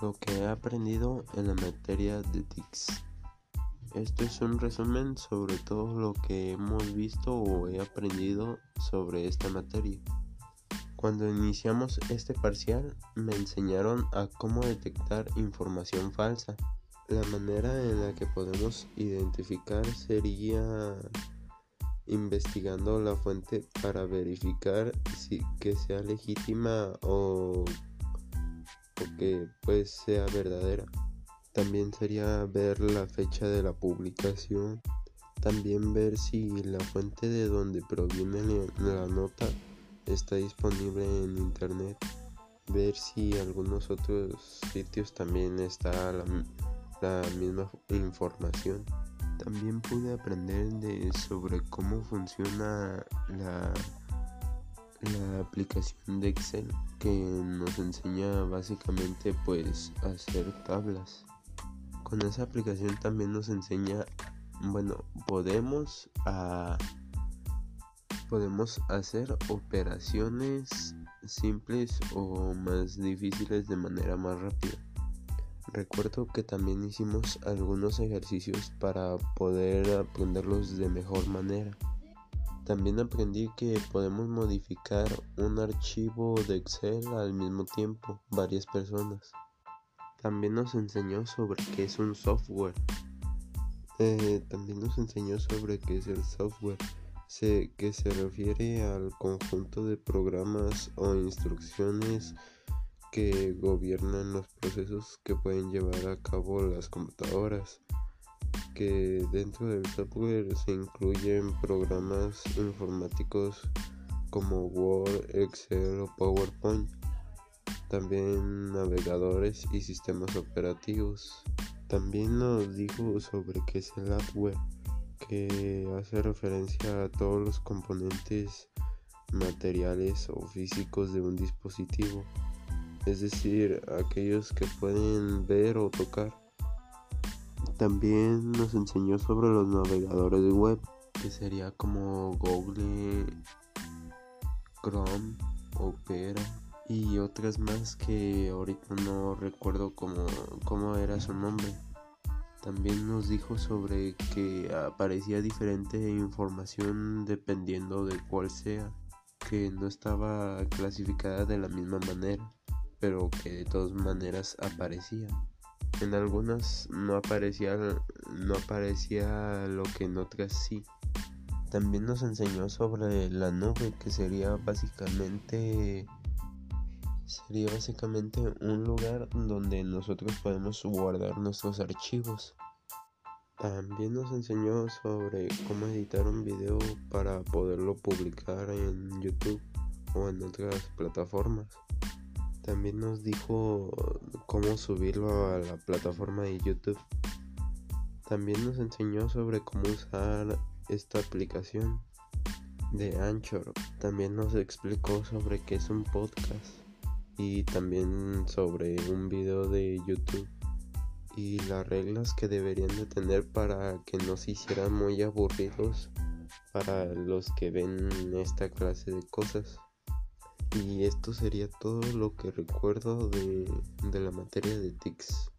lo que he aprendido en la materia de TICS. Esto es un resumen sobre todo lo que hemos visto o he aprendido sobre esta materia. Cuando iniciamos este parcial me enseñaron a cómo detectar información falsa. La manera en la que podemos identificar sería investigando la fuente para verificar si que sea legítima o que pues sea verdadera. También sería ver la fecha de la publicación. También ver si la fuente de donde proviene la nota está disponible en internet. Ver si algunos otros sitios también está la, la misma información. También pude aprender de sobre cómo funciona la la aplicación de Excel que nos enseña básicamente pues hacer tablas. Con esa aplicación también nos enseña, bueno, podemos a podemos hacer operaciones simples o más difíciles de manera más rápida. Recuerdo que también hicimos algunos ejercicios para poder aprenderlos de mejor manera. También aprendí que podemos modificar un archivo de Excel al mismo tiempo, varias personas. También nos enseñó sobre qué es un software. Eh, también nos enseñó sobre qué es el software, que se refiere al conjunto de programas o instrucciones que gobiernan los procesos que pueden llevar a cabo las computadoras que dentro del software se incluyen programas informáticos como Word, Excel o PowerPoint, también navegadores y sistemas operativos. También nos dijo sobre qué es el hardware, que hace referencia a todos los componentes materiales o físicos de un dispositivo, es decir, aquellos que pueden ver o tocar. También nos enseñó sobre los navegadores de web, que sería como Google, Chrome, Opera y otras más que ahorita no recuerdo cómo, cómo era su nombre. También nos dijo sobre que aparecía diferente información dependiendo de cuál sea, que no estaba clasificada de la misma manera, pero que de todas maneras aparecía. En algunas no aparecía, no aparecía lo que en otras sí. También nos enseñó sobre la nube, que sería básicamente sería básicamente un lugar donde nosotros podemos guardar nuestros archivos. También nos enseñó sobre cómo editar un video para poderlo publicar en YouTube o en otras plataformas. También nos dijo cómo subirlo a la plataforma de YouTube. También nos enseñó sobre cómo usar esta aplicación de Anchor. También nos explicó sobre qué es un podcast y también sobre un video de YouTube y las reglas que deberían de tener para que no se hicieran muy aburridos para los que ven esta clase de cosas. Y esto sería todo lo que recuerdo de, de la materia de TICS.